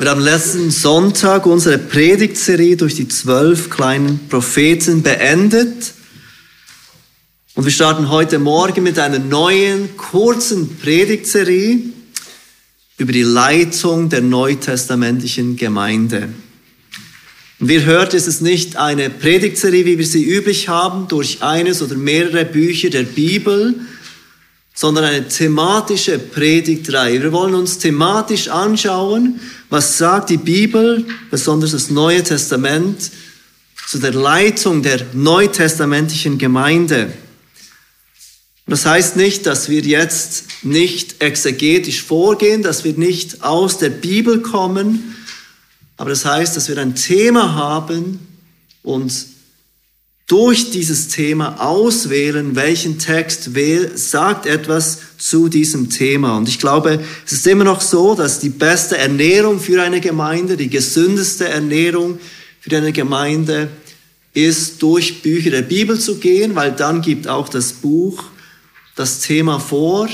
Wir haben letzten Sonntag unsere Predigtserie durch die zwölf kleinen Propheten beendet. Und wir starten heute Morgen mit einer neuen, kurzen Predigtserie über die Leitung der neutestamentlichen Gemeinde. Und wie ihr hört, ist es nicht eine Predigtserie, wie wir sie üblich haben, durch eines oder mehrere Bücher der Bibel, sondern eine thematische Predigtreihe. Wir wollen uns thematisch anschauen, was sagt die Bibel, besonders das Neue Testament, zu der Leitung der neutestamentlichen Gemeinde. Das heißt nicht, dass wir jetzt nicht exegetisch vorgehen, dass wir nicht aus der Bibel kommen, aber das heißt, dass wir ein Thema haben und durch dieses Thema auswählen, welchen Text sagt etwas zu diesem Thema. Und ich glaube, es ist immer noch so, dass die beste Ernährung für eine Gemeinde, die gesündeste Ernährung für eine Gemeinde ist, durch Bücher der Bibel zu gehen, weil dann gibt auch das Buch das Thema vor.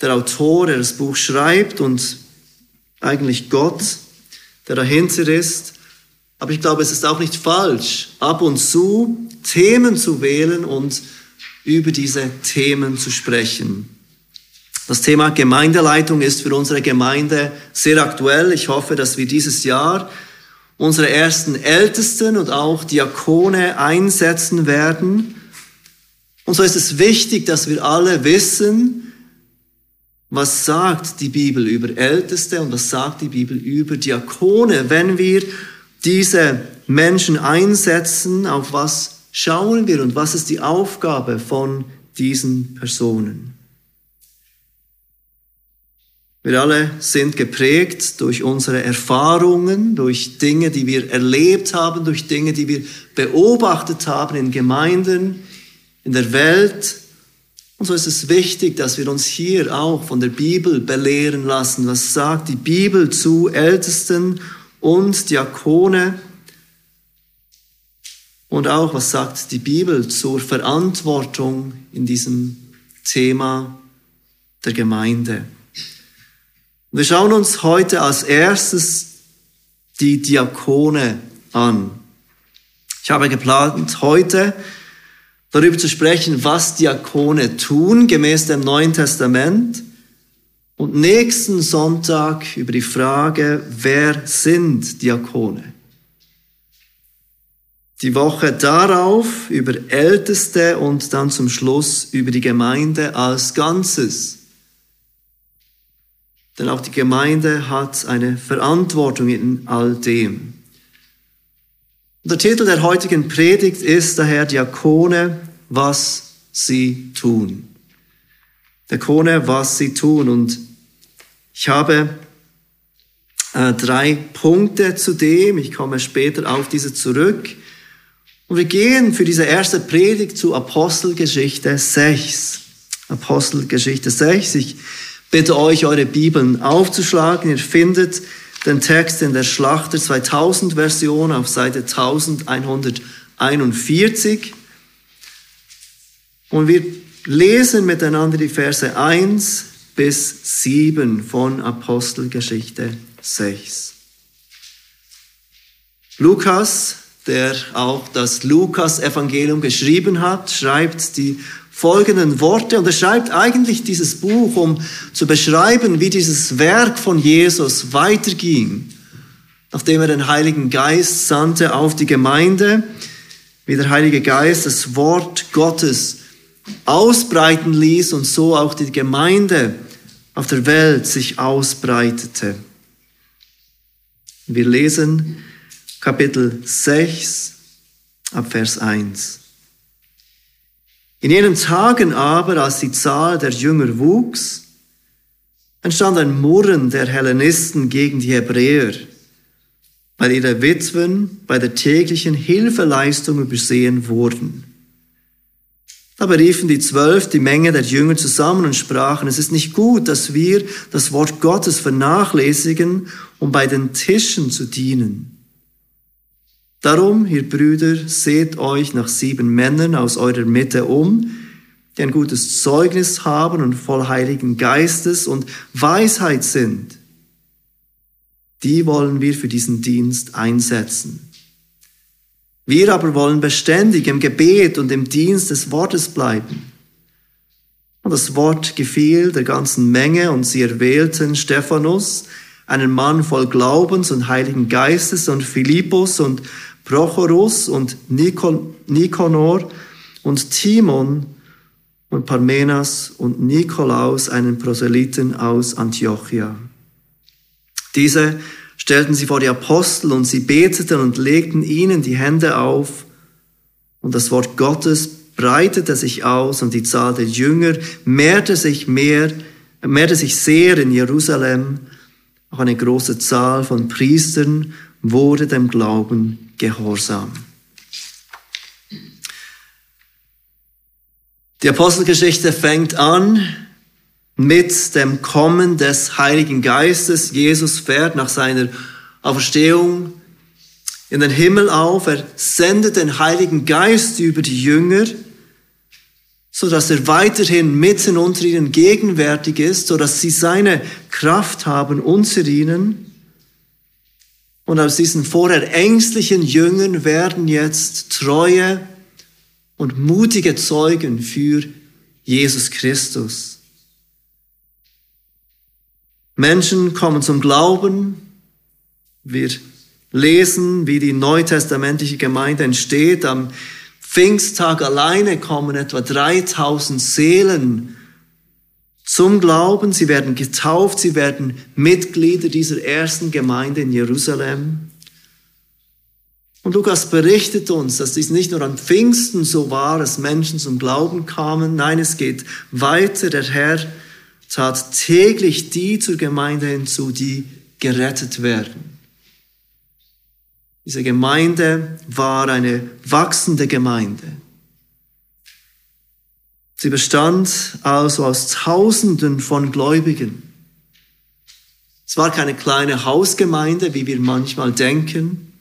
Der Autor, der das Buch schreibt und eigentlich Gott, der dahinter ist, aber ich glaube, es ist auch nicht falsch, ab und zu Themen zu wählen und über diese Themen zu sprechen. Das Thema Gemeindeleitung ist für unsere Gemeinde sehr aktuell. Ich hoffe, dass wir dieses Jahr unsere ersten Ältesten und auch Diakone einsetzen werden. Und so ist es wichtig, dass wir alle wissen, was sagt die Bibel über Älteste und was sagt die Bibel über Diakone, wenn wir diese Menschen einsetzen, auf was schauen wir und was ist die Aufgabe von diesen Personen. Wir alle sind geprägt durch unsere Erfahrungen, durch Dinge, die wir erlebt haben, durch Dinge, die wir beobachtet haben in Gemeinden, in der Welt. Und so ist es wichtig, dass wir uns hier auch von der Bibel belehren lassen. Was sagt die Bibel zu Ältesten und Diakone. Und auch, was sagt die Bibel zur Verantwortung in diesem Thema der Gemeinde. Wir schauen uns heute als erstes die Diakone an. Ich habe geplant, heute darüber zu sprechen, was Diakone tun, gemäß dem Neuen Testament und nächsten Sonntag über die Frage, wer sind Diakone? Die Woche darauf über Älteste und dann zum Schluss über die Gemeinde als Ganzes. Denn auch die Gemeinde hat eine Verantwortung in all dem. Der Titel der heutigen Predigt ist daher Diakone, was sie tun. Diakone, was sie tun. Und ich habe äh, drei Punkte zu dem. Ich komme später auf diese zurück. Und wir gehen für diese erste Predigt zu Apostelgeschichte 6. Apostelgeschichte 6. Ich bitte euch, eure Bibeln aufzuschlagen. Ihr findet den Text in der Schlachter 2000 Version auf Seite 1141. Und wir lesen miteinander die Verse 1 bis 7 von Apostelgeschichte 6. Lukas, der auch das Lukas-Evangelium geschrieben hat, schreibt die folgenden Worte und er schreibt eigentlich dieses Buch, um zu beschreiben, wie dieses Werk von Jesus weiterging, nachdem er den Heiligen Geist sandte auf die Gemeinde, wie der Heilige Geist das Wort Gottes ausbreiten ließ und so auch die Gemeinde auf der Welt sich ausbreitete. Wir lesen Kapitel 6 ab Vers 1. In jenen Tagen aber, als die Zahl der Jünger wuchs, entstand ein Murren der Hellenisten gegen die Hebräer, weil ihre Witwen bei der täglichen Hilfeleistung übersehen wurden. Da beriefen die Zwölf die Menge der Jünger zusammen und sprachen, es ist nicht gut, dass wir das Wort Gottes vernachlässigen, um bei den Tischen zu dienen. Darum, ihr Brüder, seht euch nach sieben Männern aus eurer Mitte um, die ein gutes Zeugnis haben und voll Heiligen Geistes und Weisheit sind. die wollen wir für diesen Dienst einsetzen. Wir aber wollen beständig im Gebet und im Dienst des Wortes bleiben. Und das Wort gefiel der ganzen Menge und sie erwählten Stephanus, einen Mann voll Glaubens und Heiligen Geistes und Philippus und Prochorus und Nikonor und Timon und Parmenas und Nikolaus, einen Proselyten aus Antiochia. Diese stellten sie vor die Apostel und sie beteten und legten ihnen die Hände auf und das Wort Gottes breitete sich aus und die Zahl der Jünger mehrte sich mehr, mehrte sich sehr in Jerusalem. Auch eine große Zahl von Priestern wurde dem Glauben gehorsam. Die Apostelgeschichte fängt an mit dem Kommen des Heiligen Geistes. Jesus fährt nach seiner Auferstehung in den Himmel auf. Er sendet den Heiligen Geist über die Jünger, so dass er weiterhin mitten unter ihnen gegenwärtig ist, so dass sie seine Kraft haben unter ihnen. Und aus diesen vorher ängstlichen Jüngern werden jetzt treue und mutige Zeugen für Jesus Christus. Menschen kommen zum Glauben. Wir lesen, wie die neutestamentliche Gemeinde entsteht. Am Pfingsttag alleine kommen etwa 3000 Seelen zum Glauben. Sie werden getauft, sie werden Mitglieder dieser ersten Gemeinde in Jerusalem. Und Lukas berichtet uns, dass dies nicht nur an Pfingsten so war, dass Menschen zum Glauben kamen. Nein, es geht weiter. Der Herr tat täglich die zur Gemeinde hinzu, die gerettet werden. Diese Gemeinde war eine wachsende Gemeinde. Sie bestand also aus Tausenden von Gläubigen. Es war keine kleine Hausgemeinde, wie wir manchmal denken.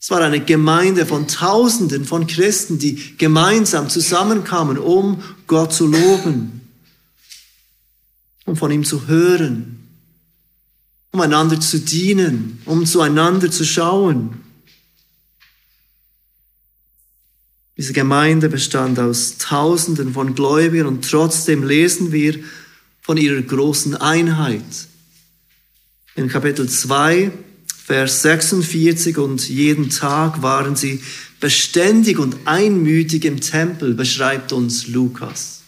Es war eine Gemeinde von Tausenden von Christen, die gemeinsam zusammenkamen, um Gott zu loben, um von ihm zu hören, um einander zu dienen, um zueinander zu schauen. Diese Gemeinde bestand aus Tausenden von Gläubigen und trotzdem lesen wir von ihrer großen Einheit. In Kapitel 2 Vers 46, und jeden Tag waren sie beständig und einmütig im Tempel, beschreibt uns Lukas.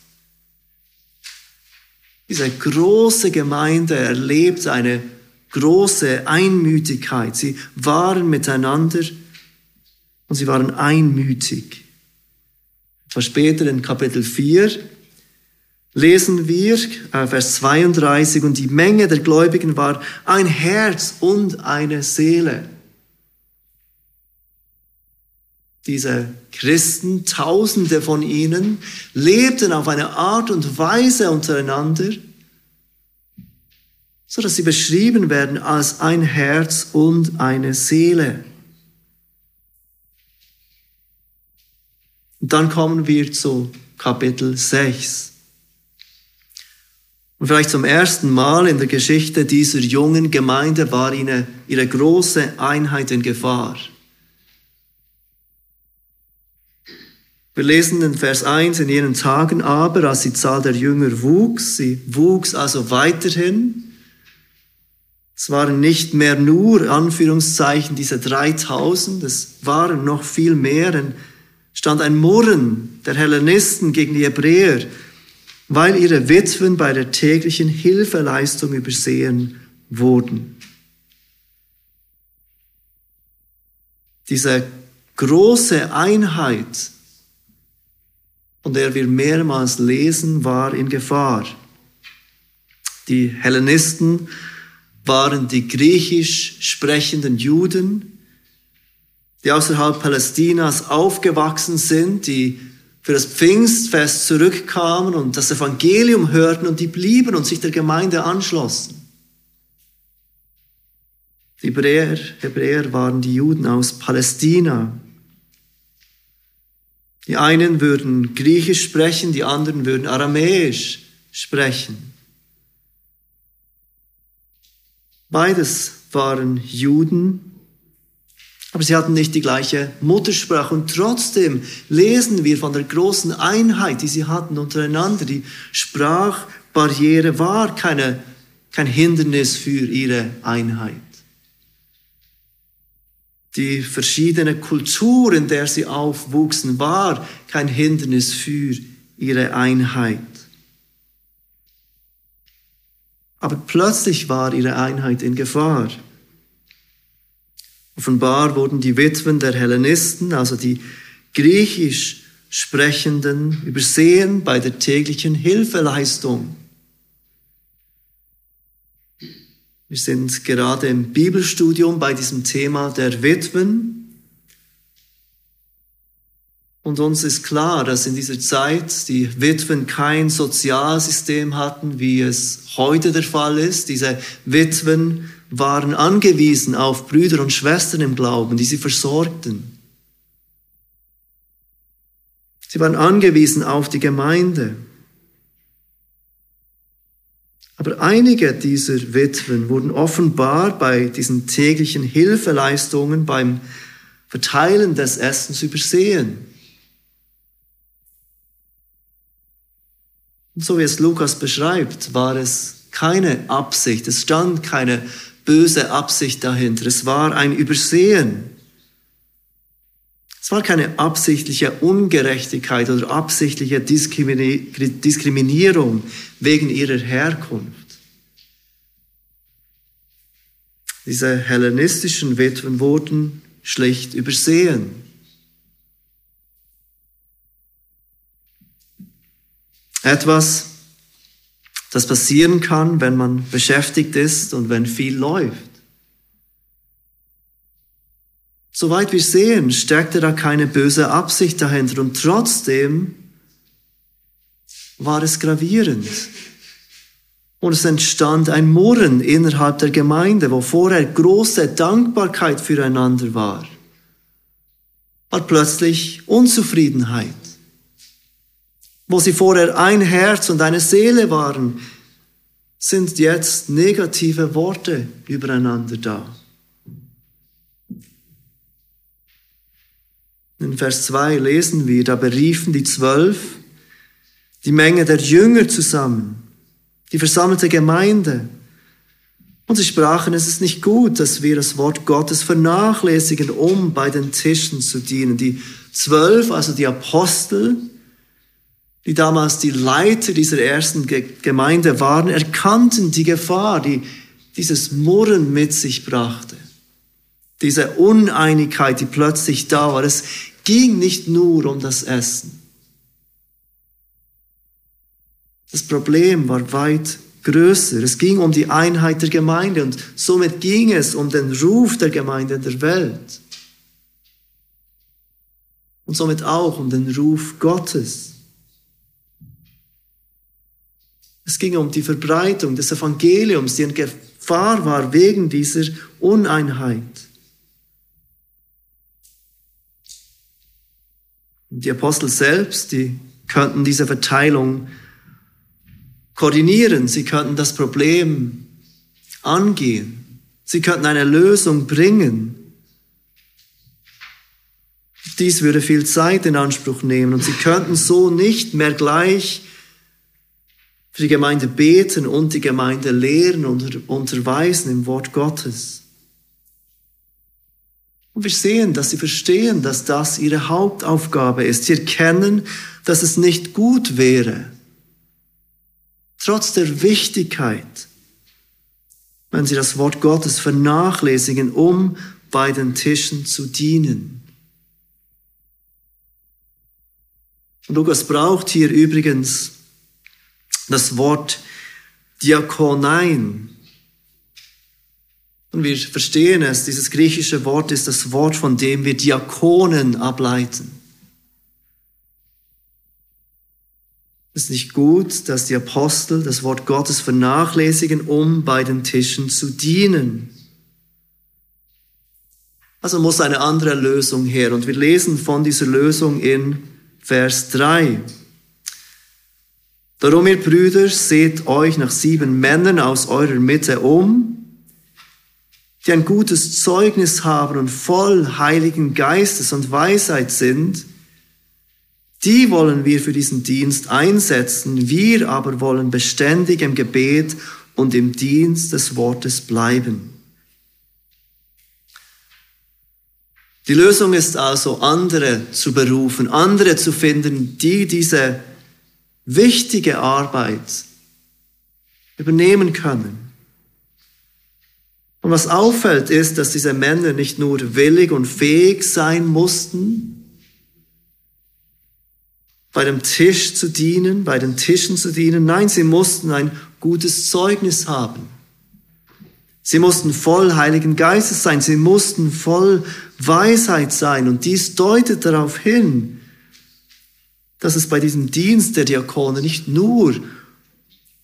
Diese große Gemeinde erlebt eine große Einmütigkeit. Sie waren miteinander und sie waren einmütig. Etwas später in Kapitel 4 lesen wir, äh, Vers 32, und die Menge der Gläubigen war ein Herz und eine Seele. Diese Christen, tausende von ihnen, lebten auf eine Art und Weise untereinander, so dass sie beschrieben werden als ein Herz und eine Seele. Und dann kommen wir zu Kapitel 6. Und vielleicht zum ersten Mal in der Geschichte dieser jungen Gemeinde war ihre, ihre große Einheit in Gefahr. Wir lesen in Vers 1, in jenen Tagen aber, als die Zahl der Jünger wuchs, sie wuchs also weiterhin. Es waren nicht mehr nur, Anführungszeichen, diese 3000, es waren noch viel mehr, denn stand ein Murren der Hellenisten gegen die Hebräer, weil ihre Witwen bei der täglichen Hilfeleistung übersehen wurden. Diese große Einheit, von der wir mehrmals lesen, war in Gefahr. Die Hellenisten waren die griechisch sprechenden Juden, die außerhalb Palästinas aufgewachsen sind, die für das Pfingstfest zurückkamen und das Evangelium hörten und die blieben und sich der Gemeinde anschlossen. Die Hebräer, Hebräer waren die Juden aus Palästina. Die einen würden Griechisch sprechen, die anderen würden Aramäisch sprechen. Beides waren Juden, aber sie hatten nicht die gleiche Muttersprache. Und trotzdem lesen wir von der großen Einheit, die sie hatten untereinander. Die Sprachbarriere war keine, kein Hindernis für ihre Einheit. Die verschiedene Kultur, in der sie aufwuchsen, war kein Hindernis für ihre Einheit. Aber plötzlich war ihre Einheit in Gefahr. Offenbar wurden die Witwen der Hellenisten, also die griechisch Sprechenden, übersehen bei der täglichen Hilfeleistung. Wir sind gerade im Bibelstudium bei diesem Thema der Witwen. Und uns ist klar, dass in dieser Zeit die Witwen kein Sozialsystem hatten, wie es heute der Fall ist. Diese Witwen waren angewiesen auf Brüder und Schwestern im Glauben, die sie versorgten. Sie waren angewiesen auf die Gemeinde. Aber einige dieser Witwen wurden offenbar bei diesen täglichen Hilfeleistungen, beim Verteilen des Essens übersehen. Und so wie es Lukas beschreibt, war es keine Absicht, es stand keine böse Absicht dahinter, es war ein Übersehen. Es war keine absichtliche Ungerechtigkeit oder absichtliche Diskriminierung wegen ihrer Herkunft. Diese hellenistischen Witwen wurden schlicht übersehen. Etwas, das passieren kann, wenn man beschäftigt ist und wenn viel läuft. Soweit wir sehen, steckte da keine böse Absicht dahinter und trotzdem war es gravierend. Und es entstand ein Murren innerhalb der Gemeinde, wo vorher große Dankbarkeit füreinander war, war plötzlich Unzufriedenheit wo sie vorher ein Herz und eine Seele waren, sind jetzt negative Worte übereinander da. In Vers 2 lesen wir, da beriefen die Zwölf die Menge der Jünger zusammen, die versammelte Gemeinde. Und sie sprachen, es ist nicht gut, dass wir das Wort Gottes vernachlässigen, um bei den Tischen zu dienen. Die Zwölf, also die Apostel, die damals die Leiter dieser ersten Gemeinde waren, erkannten die Gefahr, die dieses Murren mit sich brachte. Diese Uneinigkeit, die plötzlich da war. Es ging nicht nur um das Essen. Das Problem war weit größer. Es ging um die Einheit der Gemeinde und somit ging es um den Ruf der Gemeinde in der Welt. Und somit auch um den Ruf Gottes. Es ging um die Verbreitung des Evangeliums, die in Gefahr war wegen dieser Uneinheit. Die Apostel selbst, die könnten diese Verteilung koordinieren, sie könnten das Problem angehen, sie könnten eine Lösung bringen. Dies würde viel Zeit in Anspruch nehmen und sie könnten so nicht mehr gleich für die Gemeinde beten und die Gemeinde lehren und unterweisen im Wort Gottes. Und wir sehen, dass sie verstehen, dass das ihre Hauptaufgabe ist. Sie erkennen, dass es nicht gut wäre, trotz der Wichtigkeit, wenn sie das Wort Gottes vernachlässigen, um bei den Tischen zu dienen. Lukas braucht hier übrigens das Wort Diakonein. Und wir verstehen es, dieses griechische Wort ist das Wort, von dem wir Diakonen ableiten. Es ist nicht gut, dass die Apostel das Wort Gottes vernachlässigen, um bei den Tischen zu dienen. Also muss eine andere Lösung her. Und wir lesen von dieser Lösung in Vers 3. Darum, ihr Brüder, seht euch nach sieben Männern aus eurer Mitte um, die ein gutes Zeugnis haben und voll heiligen Geistes und Weisheit sind, die wollen wir für diesen Dienst einsetzen. Wir aber wollen beständig im Gebet und im Dienst des Wortes bleiben. Die Lösung ist also, andere zu berufen, andere zu finden, die diese wichtige Arbeit übernehmen können. Und was auffällt, ist, dass diese Männer nicht nur willig und fähig sein mussten, bei dem Tisch zu dienen, bei den Tischen zu dienen. Nein, sie mussten ein gutes Zeugnis haben. Sie mussten voll Heiligen Geistes sein. Sie mussten voll Weisheit sein. Und dies deutet darauf hin, dass es bei diesem Dienst der Diakone nicht nur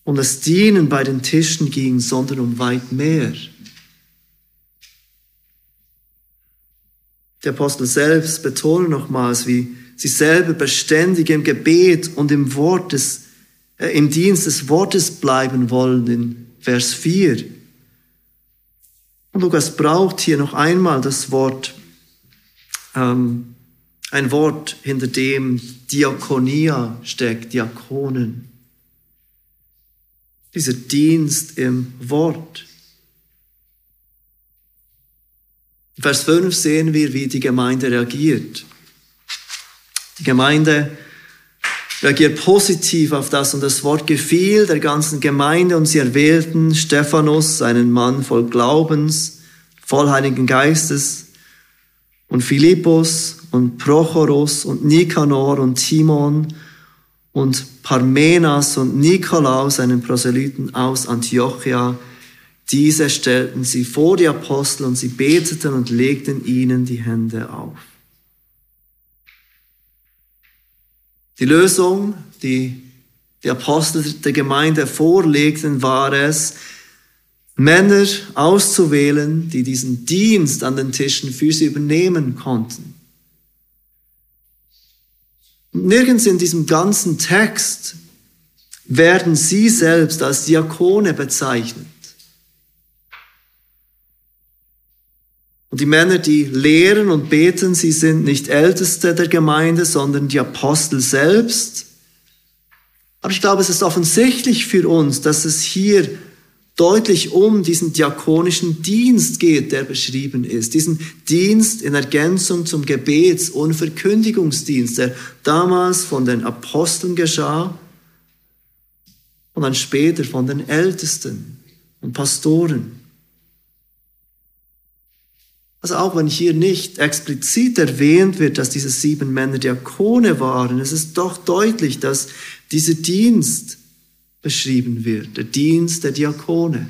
um das Dienen bei den Tischen ging, sondern um weit mehr. Der Apostel selbst betont nochmals, wie sie selber beständig im Gebet und im Wort des, äh, im Dienst des Wortes bleiben wollen, in Vers 4. Und Lukas braucht hier noch einmal das Wort, ähm, ein Wort, hinter dem Diakonia steckt, Diakonen. Dieser Dienst im Wort. Vers 5 sehen wir, wie die Gemeinde reagiert. Die Gemeinde reagiert positiv auf das und das Wort gefiel der ganzen Gemeinde und sie erwählten Stephanus, einen Mann voll Glaubens, voll Heiligen Geistes und Philippus und Prochorus und Nikanor und Timon und Parmenas und Nikolaus, einen Proselyten aus Antiochia, diese stellten sie vor die Apostel und sie beteten und legten ihnen die Hände auf. Die Lösung, die die Apostel der Gemeinde vorlegten, war es, Männer auszuwählen, die diesen Dienst an den Tischen für sie übernehmen konnten. Nirgends in diesem ganzen Text werden sie selbst als Diakone bezeichnet. Und die Männer, die lehren und beten, sie sind nicht Älteste der Gemeinde, sondern die Apostel selbst. Aber ich glaube, es ist offensichtlich für uns, dass es hier deutlich um diesen diakonischen Dienst geht, der beschrieben ist. Diesen Dienst in Ergänzung zum Gebets- und Verkündigungsdienst, der damals von den Aposteln geschah und dann später von den Ältesten und Pastoren. Also auch wenn hier nicht explizit erwähnt wird, dass diese sieben Männer Diakone waren, es ist doch deutlich, dass dieser Dienst beschrieben wird, der Dienst der Diakone.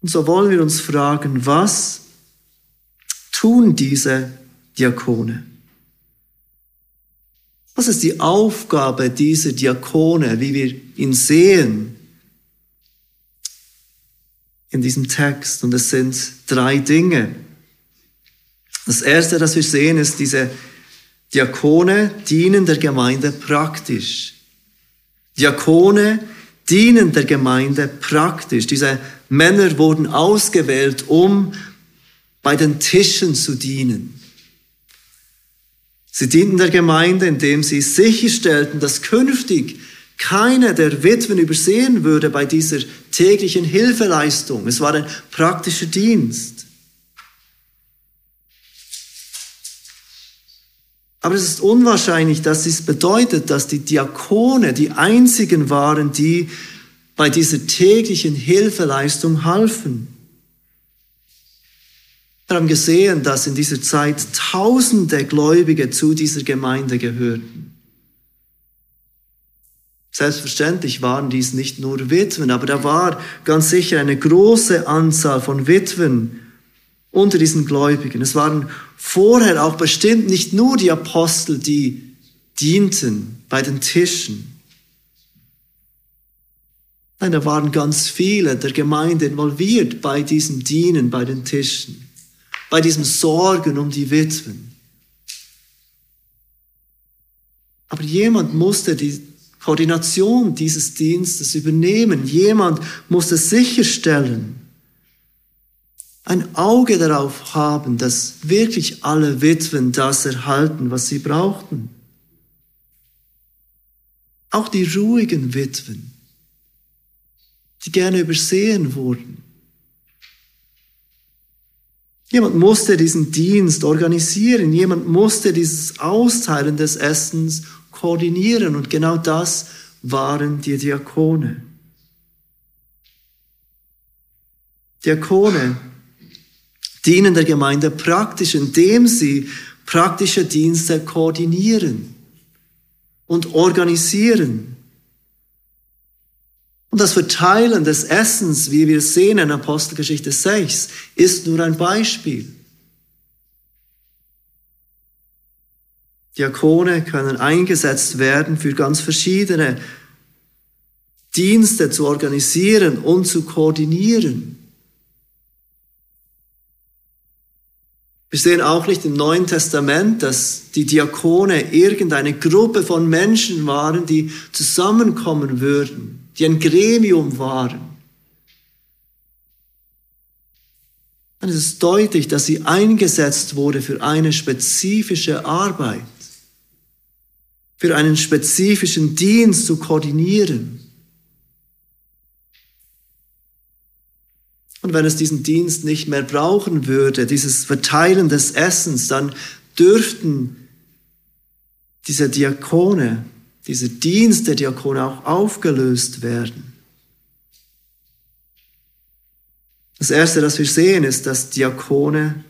Und so wollen wir uns fragen, was tun diese Diakone? Was ist die Aufgabe dieser Diakone, wie wir ihn sehen in diesem Text. Und es sind drei Dinge. Das erste, das wir sehen, ist, diese Diakone dienen der Gemeinde praktisch. Diakone dienen der Gemeinde praktisch. Diese Männer wurden ausgewählt, um bei den Tischen zu dienen. Sie dienten der Gemeinde, indem sie sicherstellten, dass künftig keine der Witwen übersehen würde bei dieser täglichen Hilfeleistung. Es war ein praktischer Dienst. Aber es ist unwahrscheinlich, dass es bedeutet, dass die Diakone die einzigen waren, die bei dieser täglichen Hilfeleistung halfen. Wir haben gesehen, dass in dieser Zeit tausende Gläubige zu dieser Gemeinde gehörten. Selbstverständlich waren dies nicht nur Witwen, aber da war ganz sicher eine große Anzahl von Witwen unter diesen Gläubigen. Es waren vorher auch bestimmt nicht nur die Apostel, die dienten bei den Tischen. Nein, da waren ganz viele der Gemeinde involviert bei diesem Dienen bei den Tischen, bei diesem Sorgen um die Witwen. Aber jemand musste die Koordination dieses Dienstes übernehmen. Jemand muss es sicherstellen, ein Auge darauf haben, dass wirklich alle Witwen das erhalten, was sie brauchten. Auch die ruhigen Witwen, die gerne übersehen wurden. Jemand musste diesen Dienst organisieren, jemand musste dieses Austeilen des Essens koordinieren und genau das waren die Diakone. Diakone dienen der Gemeinde praktisch, indem sie praktische Dienste koordinieren und organisieren. Und das Verteilen des Essens, wie wir sehen in Apostelgeschichte 6, ist nur ein Beispiel. Diakone können eingesetzt werden für ganz verschiedene Dienste zu organisieren und zu koordinieren. Wir sehen auch nicht im Neuen Testament, dass die Diakone irgendeine Gruppe von Menschen waren, die zusammenkommen würden, die ein Gremium waren. Dann ist es deutlich, dass sie eingesetzt wurde für eine spezifische Arbeit, für einen spezifischen Dienst zu koordinieren. Und wenn es diesen Dienst nicht mehr brauchen würde, dieses Verteilen des Essens, dann dürften diese Diakone, dieser Dienst der Diakone auch aufgelöst werden. Das Erste, das wir sehen, ist, dass Diakone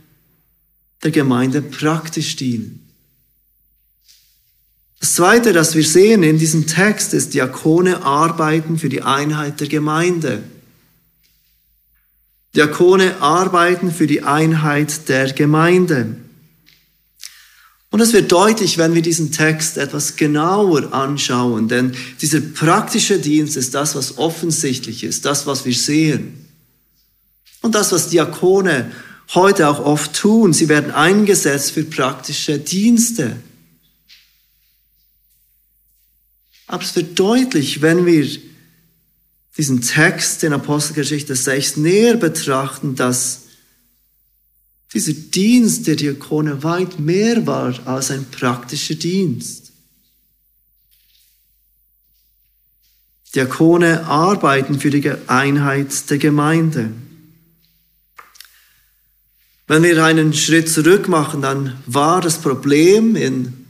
der Gemeinde praktisch dienen. Das Zweite, das wir sehen in diesem Text, ist, Diakone arbeiten für die Einheit der Gemeinde. Diakone arbeiten für die Einheit der Gemeinde. Und es wird deutlich, wenn wir diesen Text etwas genauer anschauen, denn dieser praktische Dienst ist das, was offensichtlich ist, das, was wir sehen. Und das, was Diakone heute auch oft tun, sie werden eingesetzt für praktische Dienste. Wird deutlich, wenn wir diesen Text in Apostelgeschichte 6 näher betrachten, dass dieser Dienst der Diakone weit mehr war als ein praktischer Dienst. Diakone arbeiten für die Einheit der Gemeinde. Wenn wir einen Schritt zurück machen, dann war das Problem in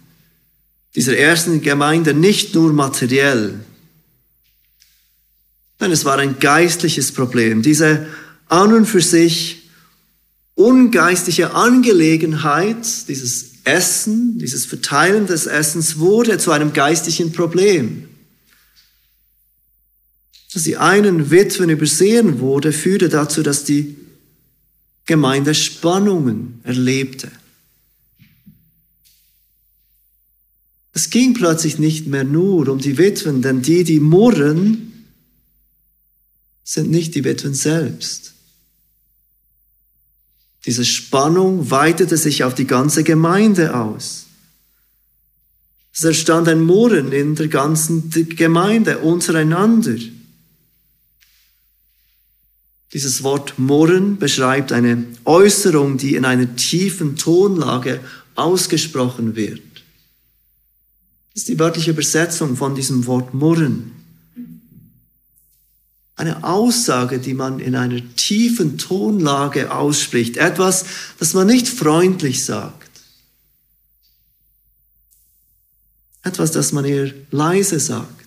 dieser ersten Gemeinde nicht nur materiell. Nein, es war ein geistliches Problem. Diese an und für sich ungeistliche Angelegenheit, dieses Essen, dieses Verteilen des Essens wurde zu einem geistlichen Problem. Dass die einen Witwen übersehen wurde, führte dazu, dass die Gemeinde Spannungen erlebte. Es ging plötzlich nicht mehr nur um die Witwen, denn die, die murren, sind nicht die Witwen selbst. Diese Spannung weitete sich auf die ganze Gemeinde aus. Es entstand ein Murren in der ganzen Gemeinde untereinander. Dieses Wort Murren beschreibt eine Äußerung, die in einer tiefen Tonlage ausgesprochen wird. Das ist die wörtliche Übersetzung von diesem Wort Murren eine Aussage, die man in einer tiefen Tonlage ausspricht, etwas, das man nicht freundlich sagt, etwas, das man eher leise sagt.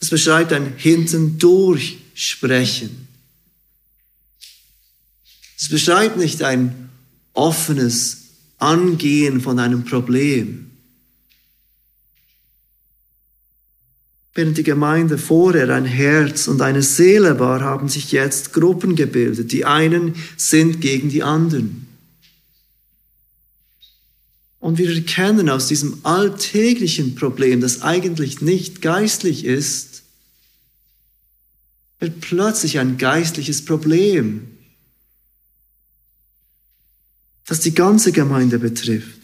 Es beschreibt ein Hintendurch sprechen. Es beschreibt nicht ein offenes Angehen von einem Problem. Während die Gemeinde vorher ein Herz und eine Seele war, haben sich jetzt Gruppen gebildet. Die einen sind gegen die anderen. Und wir erkennen aus diesem alltäglichen Problem, das eigentlich nicht geistlich ist, wird plötzlich ein geistliches Problem, das die ganze Gemeinde betrifft.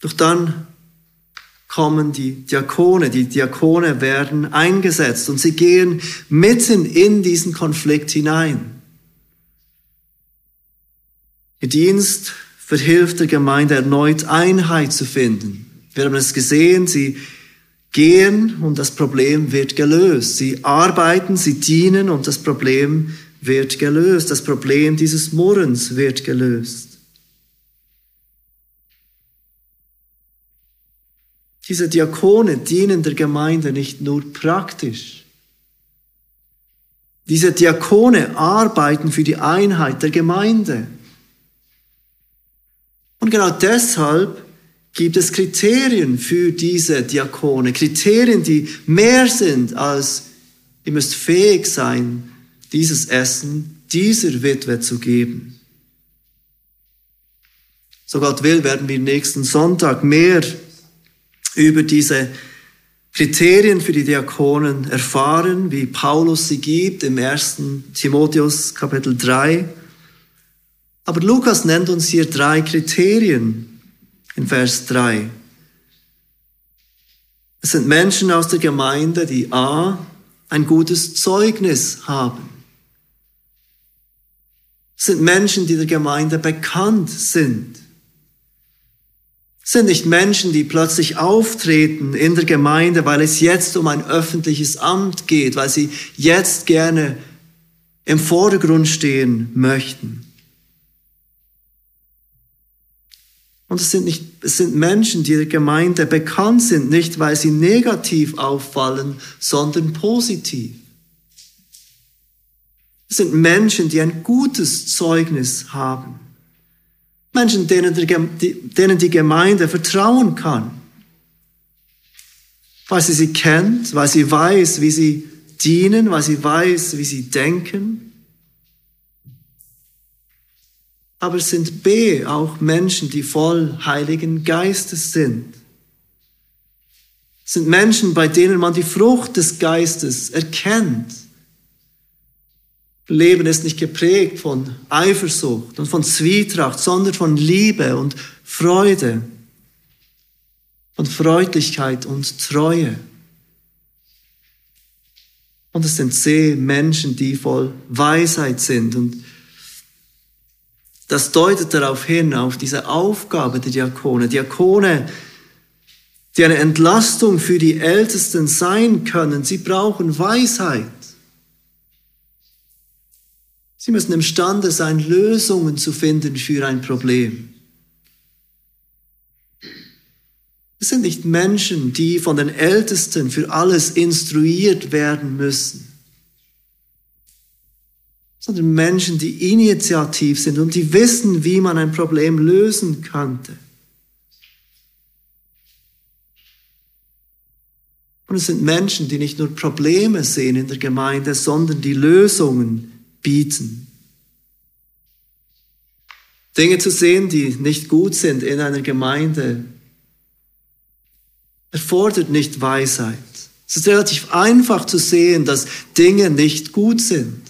Doch dann kommen die Diakone. Die Diakone werden eingesetzt und sie gehen mitten in diesen Konflikt hinein. Ihr Dienst verhilft der Gemeinde erneut Einheit zu finden. Wir haben es gesehen, sie gehen und das Problem wird gelöst. Sie arbeiten, sie dienen und das Problem wird gelöst. Das Problem dieses Murrens wird gelöst. Diese Diakone dienen der Gemeinde nicht nur praktisch. Diese Diakone arbeiten für die Einheit der Gemeinde. Und genau deshalb gibt es Kriterien für diese Diakone, Kriterien, die mehr sind als, ihr müsst fähig sein, dieses Essen dieser Witwe zu geben. So Gott will, werden wir nächsten Sonntag mehr über diese Kriterien für die Diakonen erfahren, wie Paulus sie gibt im ersten Timotheus Kapitel 3. Aber Lukas nennt uns hier drei Kriterien in Vers 3. Es sind Menschen aus der Gemeinde, die A, ein gutes Zeugnis haben. Es sind Menschen, die der Gemeinde bekannt sind. Es sind nicht Menschen, die plötzlich auftreten in der Gemeinde, weil es jetzt um ein öffentliches Amt geht, weil sie jetzt gerne im Vordergrund stehen möchten. Und es sind, nicht, es sind Menschen, die der Gemeinde bekannt sind, nicht weil sie negativ auffallen, sondern positiv. Es sind Menschen, die ein gutes Zeugnis haben. Menschen, denen, die Gemeinde vertrauen kann. Weil sie sie kennt, weil sie weiß, wie sie dienen, weil sie weiß, wie sie denken. aber es sind B auch Menschen, die voll Heiligen Geistes sind. Es sind Menschen, bei denen man die Frucht des Geistes erkennt. Leben ist nicht geprägt von Eifersucht und von Zwietracht, sondern von Liebe und Freude, von Freundlichkeit und Treue. Und es sind C Menschen, die voll Weisheit sind und das deutet darauf hin, auf diese Aufgabe der Diakone. Diakone, die eine Entlastung für die Ältesten sein können, sie brauchen Weisheit. Sie müssen imstande sein, Lösungen zu finden für ein Problem. Es sind nicht Menschen, die von den Ältesten für alles instruiert werden müssen sondern Menschen, die initiativ sind und die wissen, wie man ein Problem lösen könnte. Und es sind Menschen, die nicht nur Probleme sehen in der Gemeinde, sondern die Lösungen bieten. Dinge zu sehen, die nicht gut sind in einer Gemeinde, erfordert nicht Weisheit. Es ist relativ einfach zu sehen, dass Dinge nicht gut sind.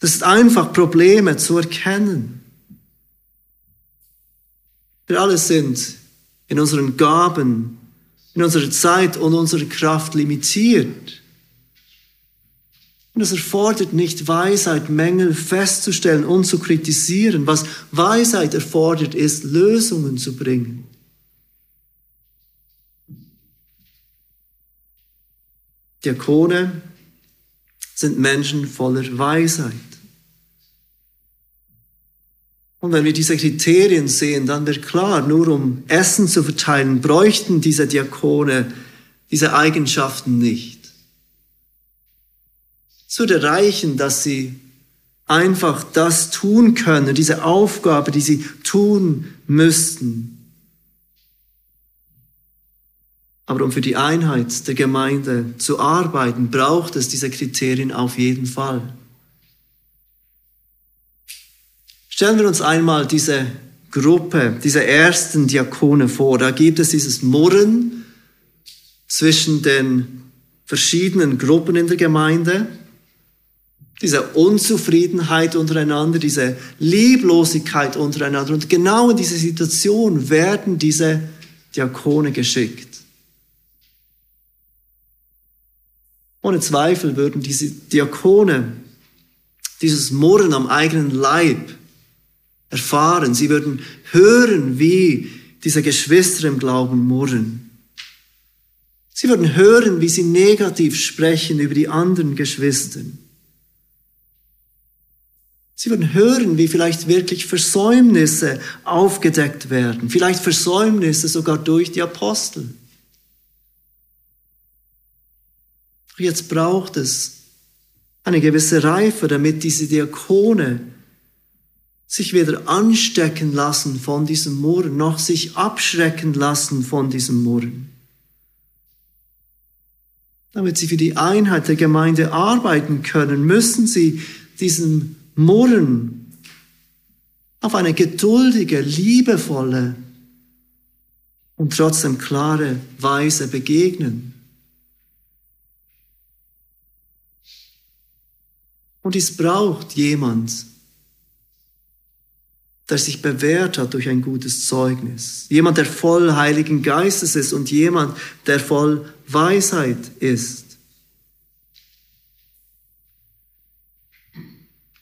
Das ist einfach Probleme zu erkennen. Wir alle sind in unseren Gaben, in unserer Zeit und unserer Kraft limitiert. Und es erfordert nicht Weisheit, Mängel festzustellen und zu kritisieren. Was Weisheit erfordert, ist, Lösungen zu bringen. Diakone sind Menschen voller Weisheit. Und wenn wir diese Kriterien sehen, dann wird klar, nur um Essen zu verteilen, bräuchten diese Diakone diese Eigenschaften nicht. Es würde reichen, dass sie einfach das tun können, diese Aufgabe, die sie tun müssten. Aber um für die Einheit der Gemeinde zu arbeiten, braucht es diese Kriterien auf jeden Fall. Stellen wir uns einmal diese Gruppe, diese ersten Diakone vor. Da gibt es dieses Murren zwischen den verschiedenen Gruppen in der Gemeinde, diese Unzufriedenheit untereinander, diese Lieblosigkeit untereinander. Und genau in dieser Situation werden diese Diakone geschickt. Ohne Zweifel würden diese Diakone dieses Murren am eigenen Leib erfahren. Sie würden hören, wie diese Geschwister im Glauben murren. Sie würden hören, wie sie negativ sprechen über die anderen Geschwister. Sie würden hören, wie vielleicht wirklich Versäumnisse aufgedeckt werden, vielleicht Versäumnisse sogar durch die Apostel. Jetzt braucht es eine gewisse Reife, damit diese Diakone sich weder anstecken lassen von diesem Murren, noch sich abschrecken lassen von diesem Murren. Damit sie für die Einheit der Gemeinde arbeiten können, müssen sie diesem Murren auf eine geduldige, liebevolle und trotzdem klare Weise begegnen. Und es braucht jemand, der sich bewährt hat durch ein gutes Zeugnis. Jemand, der voll Heiligen Geistes ist und jemand, der voll Weisheit ist.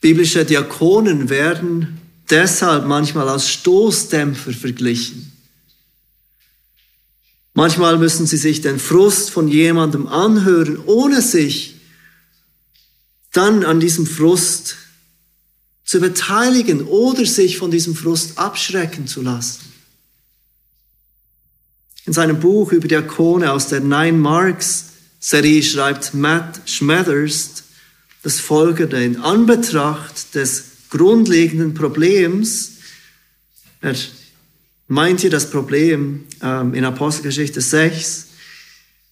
Biblische Diakonen werden deshalb manchmal als Stoßdämpfer verglichen. Manchmal müssen sie sich den Frust von jemandem anhören, ohne sich dann an diesem Frust zu beteiligen oder sich von diesem Frust abschrecken zu lassen. In seinem Buch über Diakone aus der Nine Marks Serie schreibt Matt Schmathers das Folgende in Anbetracht des grundlegenden Problems. Er meint hier das Problem ähm, in Apostelgeschichte 6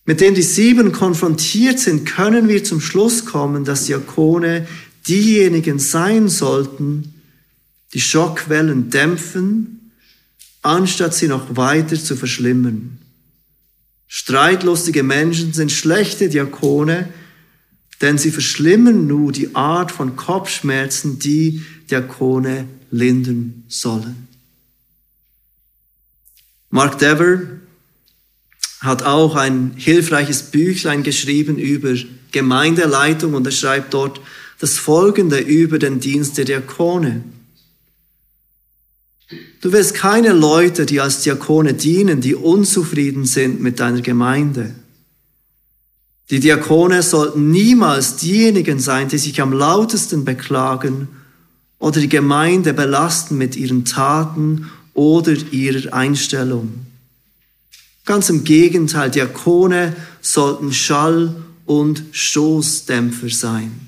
mit dem die sieben konfrontiert sind, können wir zum Schluss kommen, dass Diakone diejenigen sein sollten, die Schockwellen dämpfen, anstatt sie noch weiter zu verschlimmern. Streitlustige Menschen sind schlechte Diakone, denn sie verschlimmern nur die Art von Kopfschmerzen, die Diakone lindern sollen. Mark Dever hat auch ein hilfreiches Büchlein geschrieben über Gemeindeleitung und er schreibt dort das Folgende über den Dienst der Diakone. Du wirst keine Leute, die als Diakone dienen, die unzufrieden sind mit deiner Gemeinde. Die Diakone sollten niemals diejenigen sein, die sich am lautesten beklagen oder die Gemeinde belasten mit ihren Taten oder ihrer Einstellung. Ganz im Gegenteil, Diakone sollten Schall- und Stoßdämpfer sein.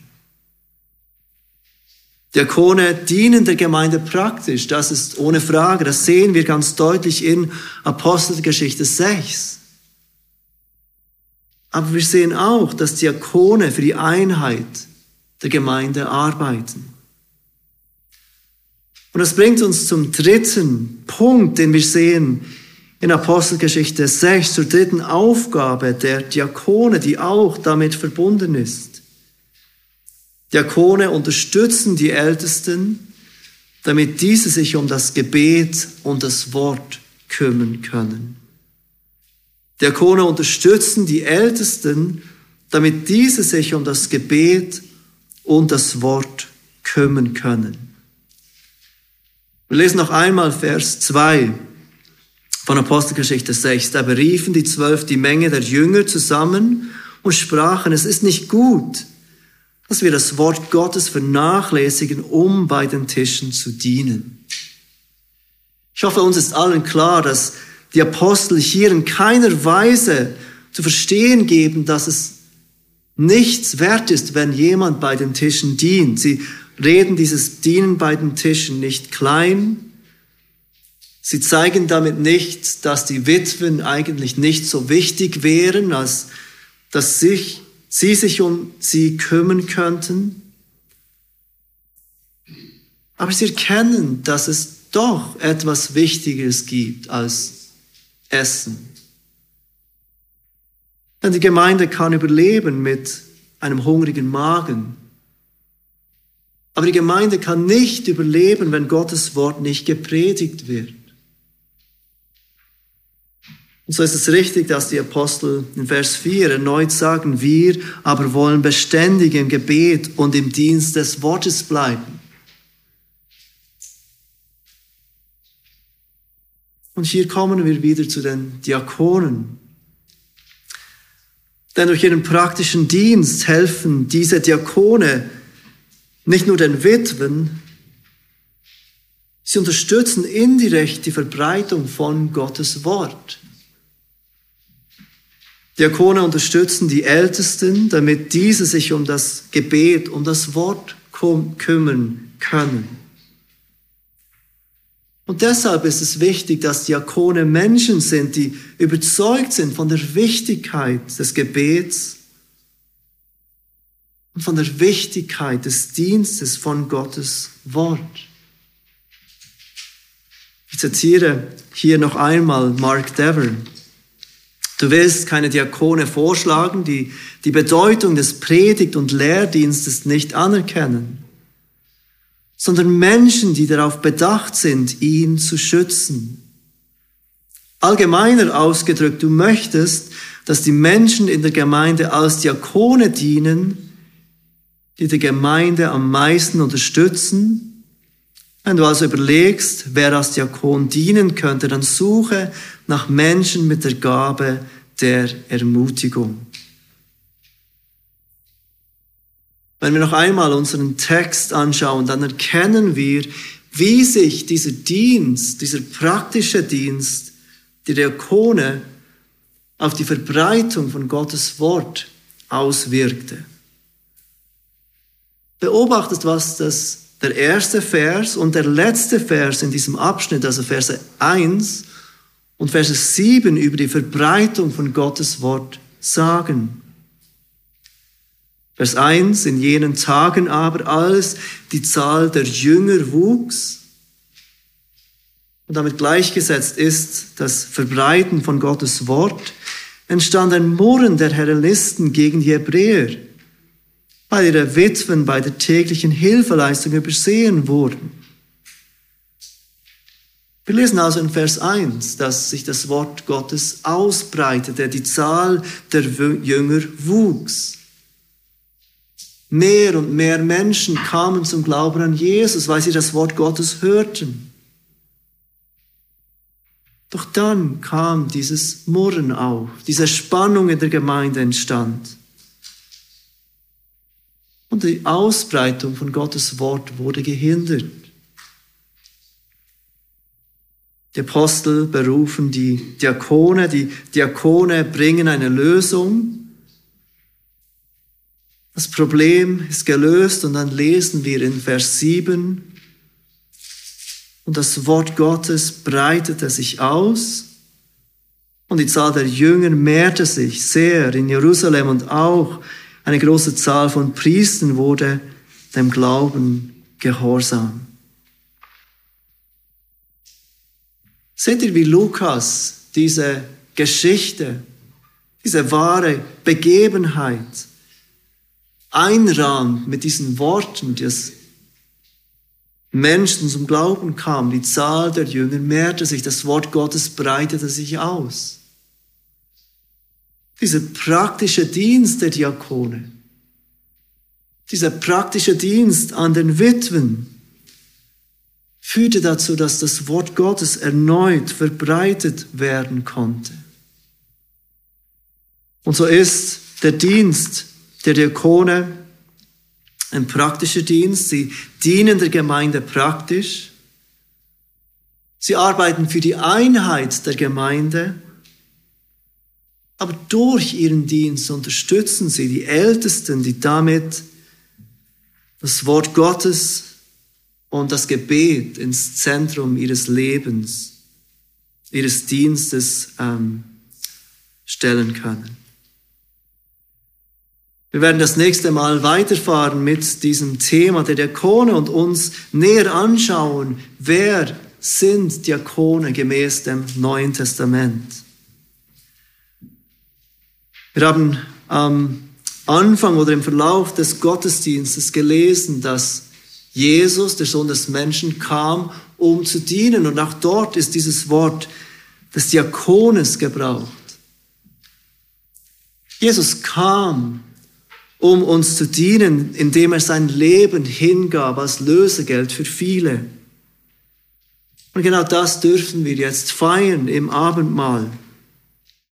Diakone dienen der Gemeinde praktisch, das ist ohne Frage, das sehen wir ganz deutlich in Apostelgeschichte 6. Aber wir sehen auch, dass Diakone für die Einheit der Gemeinde arbeiten. Und das bringt uns zum dritten Punkt, den wir sehen in Apostelgeschichte 6 zur dritten Aufgabe der Diakone, die auch damit verbunden ist. Diakone unterstützen die Ältesten, damit diese sich um das Gebet und das Wort kümmern können. Diakone unterstützen die Ältesten, damit diese sich um das Gebet und das Wort kümmern können. Wir lesen noch einmal Vers 2 von Apostelgeschichte 6. Da beriefen die zwölf die Menge der Jünger zusammen und sprachen, es ist nicht gut, dass wir das Wort Gottes vernachlässigen, um bei den Tischen zu dienen. Ich hoffe, uns ist allen klar, dass die Apostel hier in keiner Weise zu verstehen geben, dass es nichts wert ist, wenn jemand bei den Tischen dient. Sie reden dieses Dienen bei den Tischen nicht klein, Sie zeigen damit nicht, dass die Witwen eigentlich nicht so wichtig wären, als dass sich, sie sich um sie kümmern könnten. Aber sie erkennen, dass es doch etwas Wichtigeres gibt als Essen. Denn die Gemeinde kann überleben mit einem hungrigen Magen. Aber die Gemeinde kann nicht überleben, wenn Gottes Wort nicht gepredigt wird. Und so ist es richtig, dass die Apostel in Vers 4 erneut sagen, wir aber wollen beständig im Gebet und im Dienst des Wortes bleiben. Und hier kommen wir wieder zu den Diakonen. Denn durch ihren praktischen Dienst helfen diese Diakone nicht nur den Witwen, sie unterstützen indirekt die Verbreitung von Gottes Wort. Diakone unterstützen die Ältesten, damit diese sich um das Gebet, um das Wort kümmern können. Und deshalb ist es wichtig, dass Diakone Menschen sind, die überzeugt sind von der Wichtigkeit des Gebets und von der Wichtigkeit des Dienstes von Gottes Wort. Ich zitiere hier noch einmal Mark Dever. Du willst keine Diakone vorschlagen, die die Bedeutung des Predigt- und Lehrdienstes nicht anerkennen sondern Menschen, die darauf bedacht sind, ihn zu schützen. Allgemeiner ausgedrückt, du möchtest, dass die Menschen in der Gemeinde als Diakone dienen, die die Gemeinde am meisten unterstützen. Wenn du also überlegst, wer als Diakon dienen könnte, dann suche nach Menschen mit der Gabe der Ermutigung. Wenn wir noch einmal unseren Text anschauen, dann erkennen wir, wie sich dieser Dienst, dieser praktische Dienst der Diakone auf die Verbreitung von Gottes Wort auswirkte. Beobachtet, was das der erste Vers und der letzte Vers in diesem Abschnitt, also Verse 1 und Verse 7 über die Verbreitung von Gottes Wort sagen. Vers 1, in jenen Tagen aber, als die Zahl der Jünger wuchs und damit gleichgesetzt ist das Verbreiten von Gottes Wort, entstand ein Murren der Hellenisten gegen die Hebräer, weil ihre Witwen bei der täglichen Hilfeleistung übersehen wurden. Wir lesen also in Vers 1, dass sich das Wort Gottes ausbreitete, die Zahl der Jünger wuchs. Mehr und mehr Menschen kamen zum Glauben an Jesus, weil sie das Wort Gottes hörten. Doch dann kam dieses Murren auf, diese Spannung in der Gemeinde entstand. Und die Ausbreitung von Gottes Wort wurde gehindert. Die Apostel berufen die Diakone, die Diakone bringen eine Lösung. Das Problem ist gelöst und dann lesen wir in Vers 7, und das Wort Gottes breitete sich aus und die Zahl der Jünger mehrte sich sehr in Jerusalem und auch eine große Zahl von Priestern wurde dem Glauben gehorsam. Seht ihr, wie Lukas diese Geschichte, diese wahre Begebenheit einrahmt mit diesen Worten, dass Menschen zum Glauben kamen, die Zahl der Jünger mehrte sich, das Wort Gottes breitete sich aus. Dieser praktische Dienst der Diakone, dieser praktische Dienst an den Witwen, führte dazu, dass das Wort Gottes erneut verbreitet werden konnte. Und so ist der Dienst der Diakone ein praktischer Dienst. Sie dienen der Gemeinde praktisch. Sie arbeiten für die Einheit der Gemeinde. Aber durch ihren Dienst unterstützen sie die Ältesten, die damit das Wort Gottes und das Gebet ins Zentrum ihres Lebens, ihres Dienstes ähm, stellen können. Wir werden das nächste Mal weiterfahren mit diesem Thema der Diakone und uns näher anschauen, wer sind Diakone gemäß dem Neuen Testament. Wir haben am Anfang oder im Verlauf des Gottesdienstes gelesen, dass Jesus, der Sohn des Menschen, kam, um zu dienen. Und auch dort ist dieses Wort des Diakones gebraucht. Jesus kam, um uns zu dienen, indem er sein Leben hingab als Lösegeld für viele. Und genau das dürfen wir jetzt feiern im Abendmahl.